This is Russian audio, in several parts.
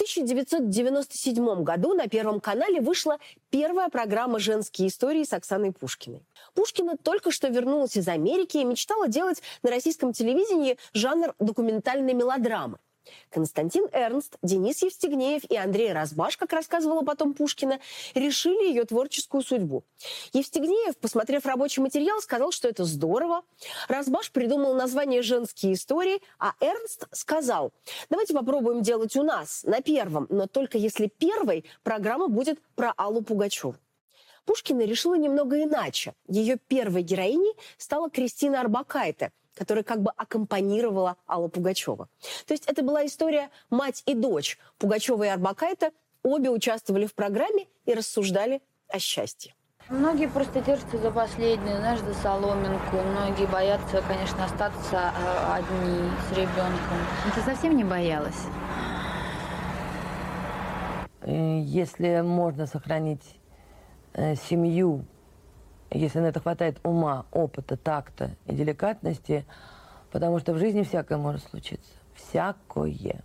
1997 году на Первом канале вышла первая программа «Женские истории» с Оксаной Пушкиной. Пушкина только что вернулась из Америки и мечтала делать на российском телевидении жанр документальной мелодрамы. Константин Эрнст, Денис Евстигнеев и Андрей Разбаш, как рассказывала потом Пушкина, решили ее творческую судьбу. Евстигнеев, посмотрев рабочий материал, сказал, что это здорово. Разбаш придумал название «Женские истории», а Эрнст сказал, давайте попробуем делать у нас, на первом, но только если первой программа будет про Аллу Пугачеву. Пушкина решила немного иначе. Ее первой героиней стала Кристина Арбакайте – которая как бы аккомпанировала Алла Пугачева. То есть это была история мать и дочь. Пугачева и Арбакайте обе участвовали в программе и рассуждали о счастье. Многие просто держатся за последнюю, знаешь, за соломинку. Многие боятся, конечно, остаться э, одни с ребенком. Ты совсем не боялась? Э, если можно сохранить э, семью если на это хватает ума, опыта, такта и деликатности, потому что в жизни всякое может случиться. Всякое.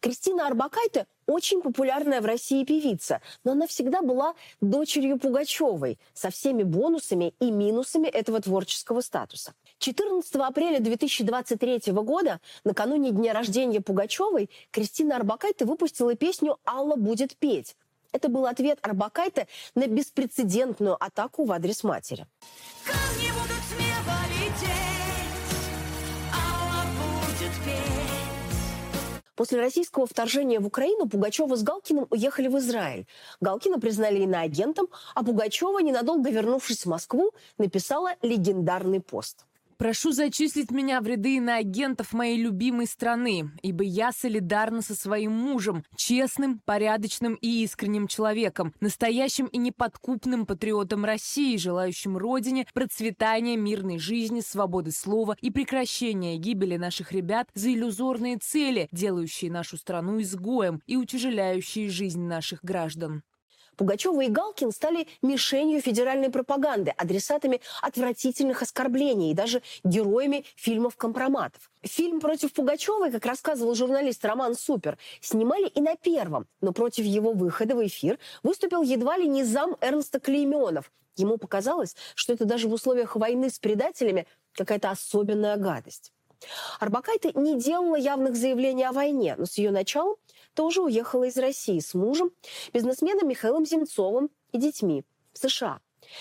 Кристина Арбакайте очень популярная в России певица, но она всегда была дочерью Пугачевой со всеми бонусами и минусами этого творческого статуса. 14 апреля 2023 года, накануне дня рождения Пугачевой, Кристина Арбакайте выпустила песню «Алла будет петь», это был ответ Арбакайте на беспрецедентную атаку в адрес матери. Камни будут смело лететь, Алла будет петь. После российского вторжения в Украину Пугачева с Галкиным уехали в Израиль. Галкина признали иноагентом, а Пугачева, ненадолго вернувшись в Москву, написала легендарный пост – Прошу зачислить меня в ряды иноагентов моей любимой страны, ибо я солидарна со своим мужем, честным, порядочным и искренним человеком, настоящим и неподкупным патриотом России, желающим Родине процветания мирной жизни, свободы слова и прекращения гибели наших ребят за иллюзорные цели, делающие нашу страну изгоем и утяжеляющие жизнь наших граждан. Пугачева и Галкин стали мишенью федеральной пропаганды, адресатами отвратительных оскорблений и даже героями фильмов-компроматов. Фильм против Пугачевой, как рассказывал журналист Роман Супер, снимали и на первом, но против его выхода в эфир выступил едва ли не зам Эрнста Клейменов. Ему показалось, что это даже в условиях войны с предателями какая-то особенная гадость. Арбакайте не делала явных заявлений о войне, но с ее началом тоже уехала из России с мужем, бизнесменом Михаилом Земцовым и детьми в США.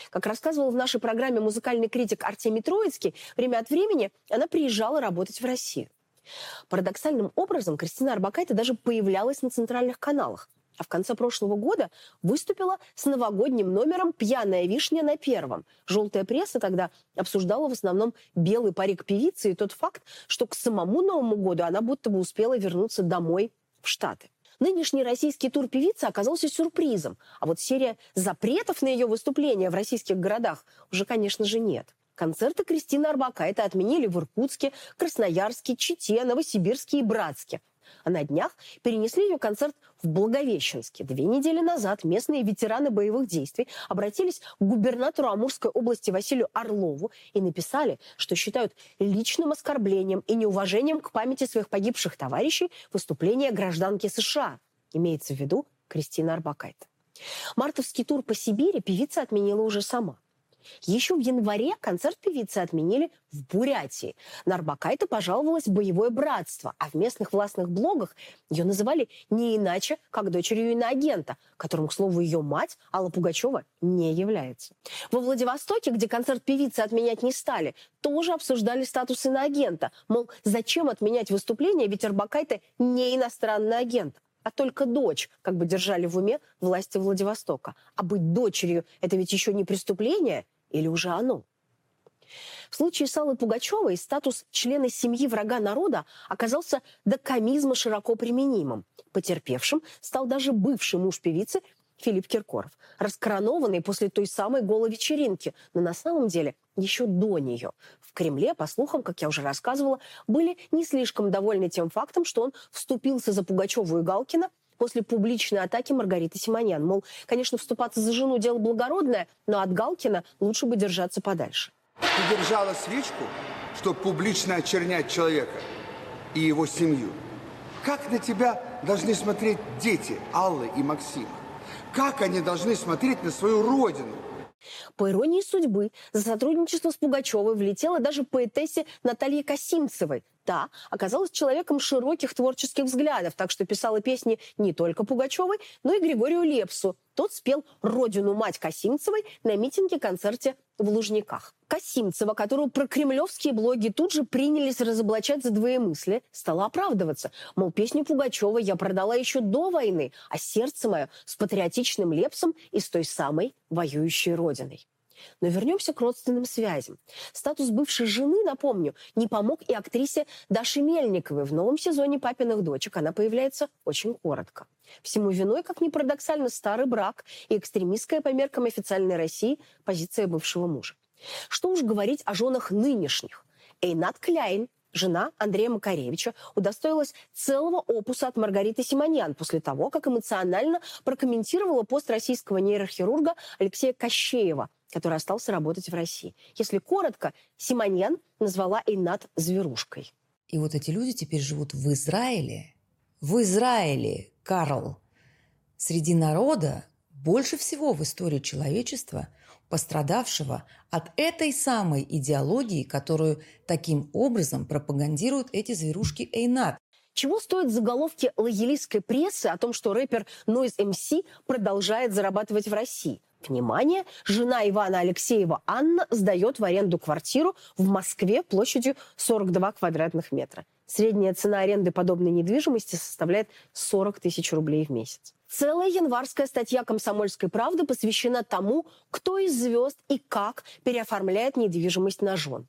Как рассказывал в нашей программе музыкальный критик Артемий Троицкий, время от времени она приезжала работать в Россию. Парадоксальным образом Кристина Арбакайте даже появлялась на центральных каналах, а в конце прошлого года выступила с новогодним номером «Пьяная вишня» на первом. Желтая пресса тогда обсуждала в основном белый парик певицы и тот факт, что к самому Новому году она будто бы успела вернуться домой в Штаты. Нынешний российский тур певицы оказался сюрпризом, а вот серия запретов на ее выступления в российских городах уже, конечно же, нет. Концерты Кристины Арбакайте отменили в Иркутске, Красноярске, Чите, Новосибирске и Братске. А на днях перенесли ее концерт в Благовещенске. Две недели назад местные ветераны боевых действий обратились к губернатору Амурской области Василию Орлову и написали, что считают личным оскорблением и неуважением к памяти своих погибших товарищей выступление гражданки США. Имеется в виду Кристина Арбакайте. Мартовский тур по Сибири певица отменила уже сама – еще в январе концерт певицы отменили в Бурятии. На Арбакайте пожаловалось боевое братство, а в местных властных блогах ее называли не иначе, как дочерью иноагента, которым, к слову, ее мать Алла Пугачева не является. Во Владивостоке, где концерт певицы отменять не стали, тоже обсуждали статус иноагента. Мол, зачем отменять выступление, ведь Арбакайте не иностранный агент а только дочь, как бы держали в уме власти Владивостока. А быть дочерью – это ведь еще не преступление или уже оно? В случае с Аллой Пугачевой статус члена семьи врага народа оказался до комизма широко применимым. Потерпевшим стал даже бывший муж певицы Филипп Киркоров, раскоронованный после той самой голой вечеринки, но на самом деле еще до нее. В Кремле, по слухам, как я уже рассказывала, были не слишком довольны тем фактом, что он вступился за Пугачеву и Галкина после публичной атаки Маргариты Симонян. Мол, конечно, вступаться за жену дело благородное, но от Галкина лучше бы держаться подальше. Ты держала свечку, чтобы публично очернять человека и его семью. Как на тебя должны смотреть дети Аллы и Максима? Как они должны смотреть на свою родину? По иронии судьбы, за сотрудничество с Пугачевой влетела даже поэтессе Наталья Косимцевой. Та оказалась человеком широких творческих взглядов, так что писала песни не только Пугачевой, но и Григорию Лепсу. Тот спел «Родину мать Косимцевой» на митинге-концерте в Лужниках. Косимцева, которую прокремлевские блоги тут же принялись разоблачать за двоемыслие, стала оправдываться. Мол, песню Пугачева я продала еще до войны, а сердце мое с патриотичным лепсом и с той самой воюющей родиной. Но вернемся к родственным связям. Статус бывшей жены, напомню, не помог и актрисе Даше Мельниковой. В новом сезоне «Папиных дочек» она появляется очень коротко. Всему виной, как ни парадоксально, старый брак и экстремистская по меркам официальной России позиция бывшего мужа. Что уж говорить о женах нынешних. Эйнат Кляйн, жена Андрея Макаревича, удостоилась целого опуса от Маргариты Симоньян после того, как эмоционально прокомментировала пост российского нейрохирурга Алексея Кощеева – который остался работать в России. Если коротко, Симоньян назвала Эйнат зверушкой. И вот эти люди теперь живут в Израиле. В Израиле, Карл, среди народа больше всего в истории человечества пострадавшего от этой самой идеологии, которую таким образом пропагандируют эти зверушки Эйнат. Чего стоят заголовки лоялистской прессы о том, что рэпер Noise MC продолжает зарабатывать в России? Внимание! Жена Ивана Алексеева Анна сдает в аренду квартиру в Москве площадью 42 квадратных метра. Средняя цена аренды подобной недвижимости составляет 40 тысяч рублей в месяц. Целая январская статья «Комсомольской правды» посвящена тому, кто из звезд и как переоформляет недвижимость на жен.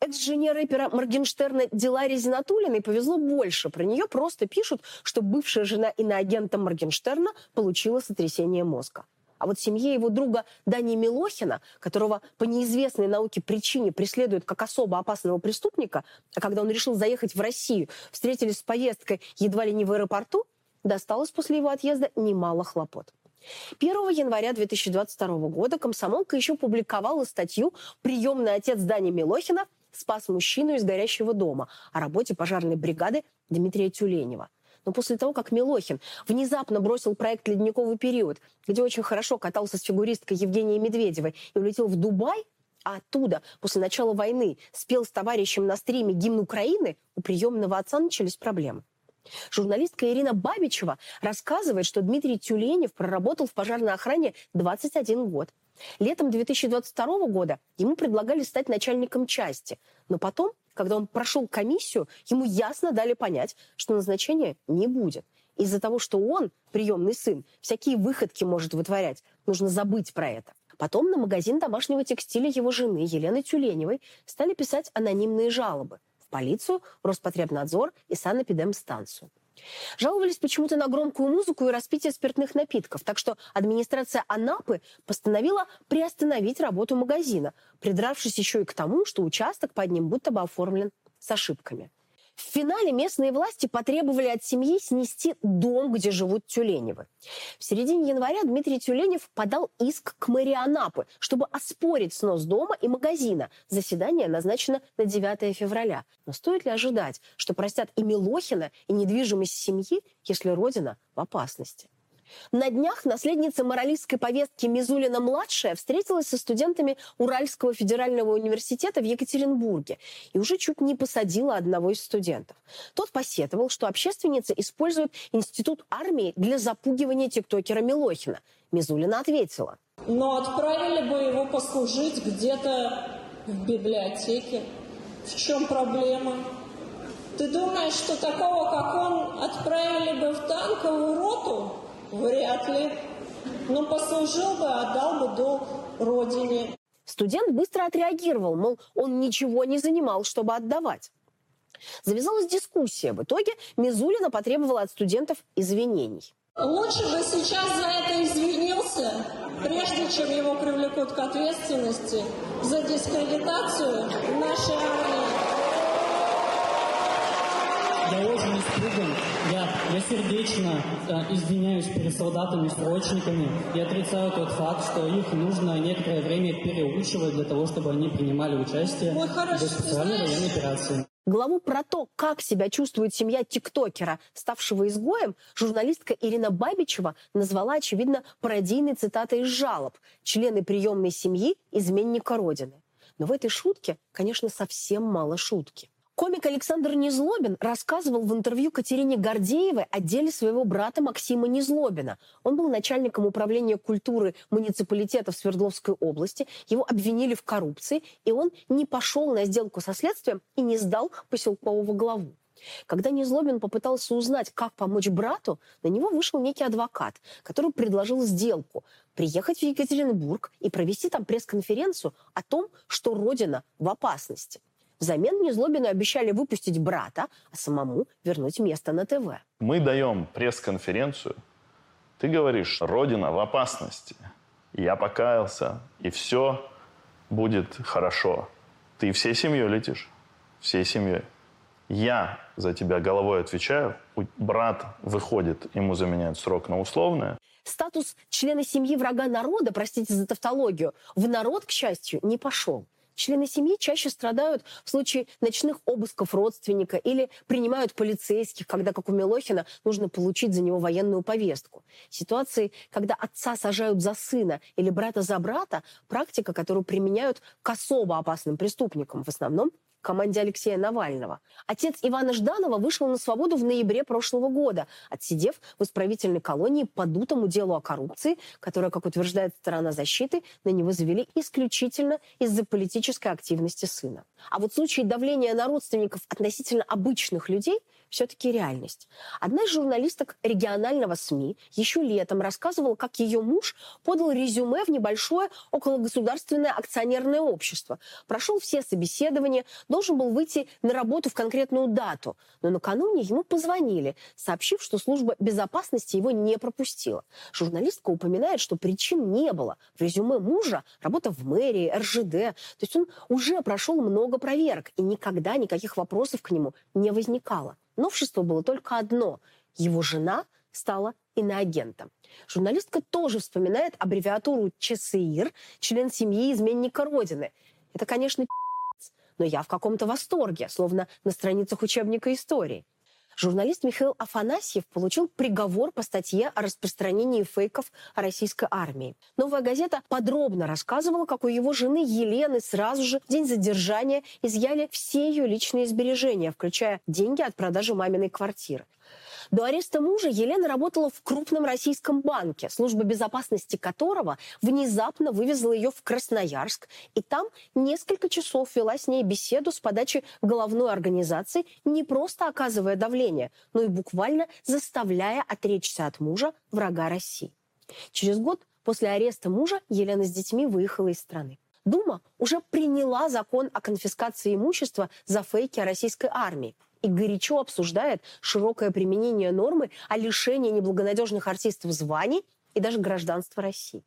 Экс-жене рэпера Моргенштерна Диларе Зинатулиной повезло больше. Про нее просто пишут, что бывшая жена иноагента Моргенштерна получила сотрясение мозга. А вот семье его друга Дани Милохина, которого по неизвестной науке причине преследуют как особо опасного преступника, а когда он решил заехать в Россию, встретились с поездкой едва ли не в аэропорту, досталось после его отъезда немало хлопот. 1 января 2022 года комсомолка еще публиковала статью «Приемный отец Дани Милохина спас мужчину из горящего дома» о работе пожарной бригады Дмитрия Тюленева – но после того, как Милохин внезапно бросил проект «Ледниковый период», где очень хорошо катался с фигуристкой Евгенией Медведевой и улетел в Дубай, а оттуда, после начала войны, спел с товарищем на стриме гимн Украины, у приемного отца начались проблемы. Журналистка Ирина Бабичева рассказывает, что Дмитрий Тюленев проработал в пожарной охране 21 год. Летом 2022 года ему предлагали стать начальником части, но потом когда он прошел комиссию, ему ясно дали понять, что назначения не будет. Из-за того, что он, приемный сын, всякие выходки может вытворять, нужно забыть про это. Потом на магазин домашнего текстиля его жены Елены Тюленевой стали писать анонимные жалобы в полицию, Роспотребнадзор и санэпидемстанцию. Жаловались почему-то на громкую музыку и распитие спиртных напитков, так что администрация Анапы постановила приостановить работу магазина, придравшись еще и к тому, что участок под ним будто бы оформлен с ошибками. В финале местные власти потребовали от семьи снести дом, где живут Тюленевы. В середине января Дмитрий Тюленев подал иск к мэрии Анапы, чтобы оспорить снос дома и магазина. Заседание назначено на 9 февраля. Но стоит ли ожидать, что простят и Милохина, и недвижимость семьи, если родина в опасности? На днях наследница моралистской повестки Мизулина-младшая встретилась со студентами Уральского федерального университета в Екатеринбурге и уже чуть не посадила одного из студентов. Тот посетовал, что общественница использует институт армии для запугивания тиктокера Милохина. Мизулина ответила. Но отправили бы его послужить где-то в библиотеке. В чем проблема? Ты думаешь, что такого, как он, отправили бы в танковую роту? Вряд ли. Но послужил бы, отдал бы до родине. Студент быстро отреагировал, мол, он ничего не занимал, чтобы отдавать. Завязалась дискуссия. В итоге Мизулина потребовала от студентов извинений. Лучше бы сейчас за это извинился, прежде чем его привлекут к ответственности за дискредитацию нашей армии. Я очень испуган. Я, я сердечно э, извиняюсь перед солдатами-срочниками и отрицаю тот факт, что их нужно некоторое время переучивать для того, чтобы они принимали участие Ой, хорошо, в специальной военной операции. Главу про то, как себя чувствует семья тиктокера, ставшего изгоем, журналистка Ирина Бабичева назвала, очевидно, пародийной цитатой из жалоб «Члены приемной семьи – изменника Родины». Но в этой шутке, конечно, совсем мало шутки. Комик Александр Незлобин рассказывал в интервью Катерине Гордеевой о деле своего брата Максима Незлобина. Он был начальником управления культуры муниципалитета в Свердловской области. Его обвинили в коррупции, и он не пошел на сделку со следствием и не сдал поселкового главу. Когда Незлобин попытался узнать, как помочь брату, на него вышел некий адвокат, который предложил сделку – приехать в Екатеринбург и провести там пресс-конференцию о том, что Родина в опасности. Взамен Незлобину обещали выпустить брата, а самому вернуть место на ТВ. Мы даем пресс-конференцию. Ты говоришь, Родина в опасности. Я покаялся, и все будет хорошо. Ты всей семьей летишь. Всей семьей. Я за тебя головой отвечаю. Брат выходит, ему заменяют срок на условное. Статус члена семьи врага народа, простите за тавтологию, в народ, к счастью, не пошел. Члены семьи чаще страдают в случае ночных обысков родственника или принимают полицейских, когда, как у Милохина, нужно получить за него военную повестку. Ситуации, когда отца сажают за сына или брата за брата, практика, которую применяют к особо опасным преступникам, в основном команде Алексея Навального. Отец Ивана Жданова вышел на свободу в ноябре прошлого года, отсидев в исправительной колонии по дутому делу о коррупции, которое, как утверждает сторона защиты, на него завели исключительно из-за политической активности сына. А вот случаи давления на родственников относительно обычных людей – все-таки реальность. Одна из журналисток регионального СМИ еще летом рассказывала, как ее муж подал резюме в небольшое окологосударственное акционерное общество. Прошел все собеседования, должен был выйти на работу в конкретную дату. Но накануне ему позвонили, сообщив, что служба безопасности его не пропустила. Журналистка упоминает, что причин не было. В резюме мужа работа в мэрии, РЖД. То есть он уже прошел много проверок, и никогда никаких вопросов к нему не возникало. Новшество было только одно. Его жена стала иноагентом. Журналистка тоже вспоминает аббревиатуру ЧСИР, член семьи изменника Родины. Это, конечно, но я в каком-то восторге, словно на страницах учебника истории. Журналист Михаил Афанасьев получил приговор по статье о распространении фейков о российской армии. Новая газета подробно рассказывала, как у его жены Елены сразу же в день задержания изъяли все ее личные сбережения, включая деньги от продажи маминой квартиры. До ареста мужа Елена работала в крупном российском банке, служба безопасности которого внезапно вывезла ее в Красноярск, и там несколько часов вела с ней беседу с подачи головной организации, не просто оказывая давление, но и буквально заставляя отречься от мужа врага России. Через год после ареста мужа Елена с детьми выехала из страны. Дума уже приняла закон о конфискации имущества за фейки о российской армии и горячо обсуждает широкое применение нормы о лишении неблагонадежных артистов званий и даже гражданства России.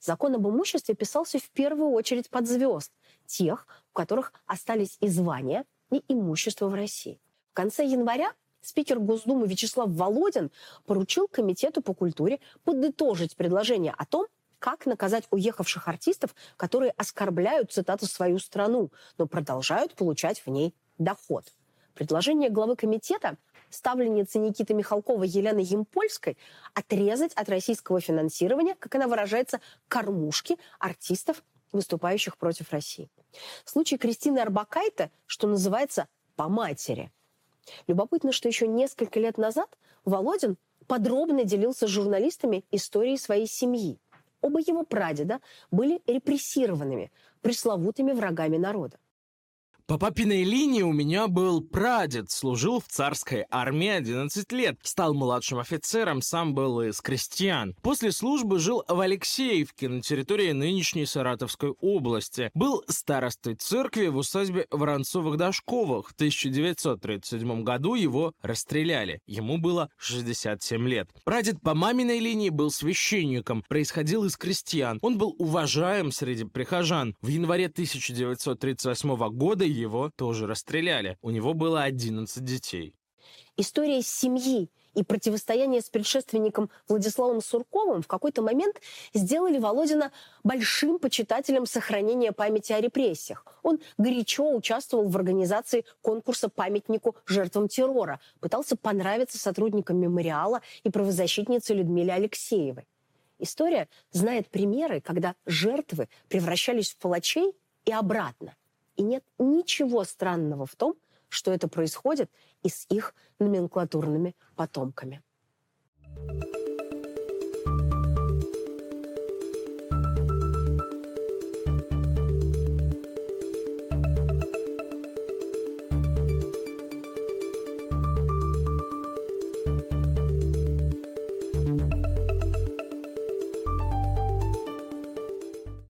Закон об имуществе писался в первую очередь под звезд, тех, у которых остались и звания, и имущество в России. В конце января спикер Госдумы Вячеслав Володин поручил Комитету по культуре подытожить предложение о том, как наказать уехавших артистов, которые оскорбляют, цитату, свою страну, но продолжают получать в ней доход. Предложение главы комитета ставленницы Никиты Михалкова Елены Емпольской отрезать от российского финансирования, как она выражается, кормушки артистов, выступающих против России. Случай Кристины Арбакайте, что называется, по матери. Любопытно, что еще несколько лет назад Володин подробно делился с журналистами историей своей семьи. Оба его прадеда были репрессированными, пресловутыми врагами народа. По папиной линии у меня был прадед, служил в царской армии 11 лет, стал младшим офицером, сам был из крестьян. После службы жил в Алексеевке на территории нынешней Саратовской области. Был старостой церкви в усадьбе Воронцовых-Дашковых. В 1937 году его расстреляли. Ему было 67 лет. Прадед по маминой линии был священником, происходил из крестьян. Он был уважаем среди прихожан. В январе 1938 года его тоже расстреляли. У него было 11 детей. История семьи и противостояние с предшественником Владиславом Сурковым в какой-то момент сделали Володина большим почитателем сохранения памяти о репрессиях. Он горячо участвовал в организации конкурса памятнику жертвам террора, пытался понравиться сотрудникам мемориала и правозащитнице Людмиле Алексеевой. История знает примеры, когда жертвы превращались в палачей и обратно. И нет ничего странного в том, что это происходит и с их номенклатурными потомками. thank you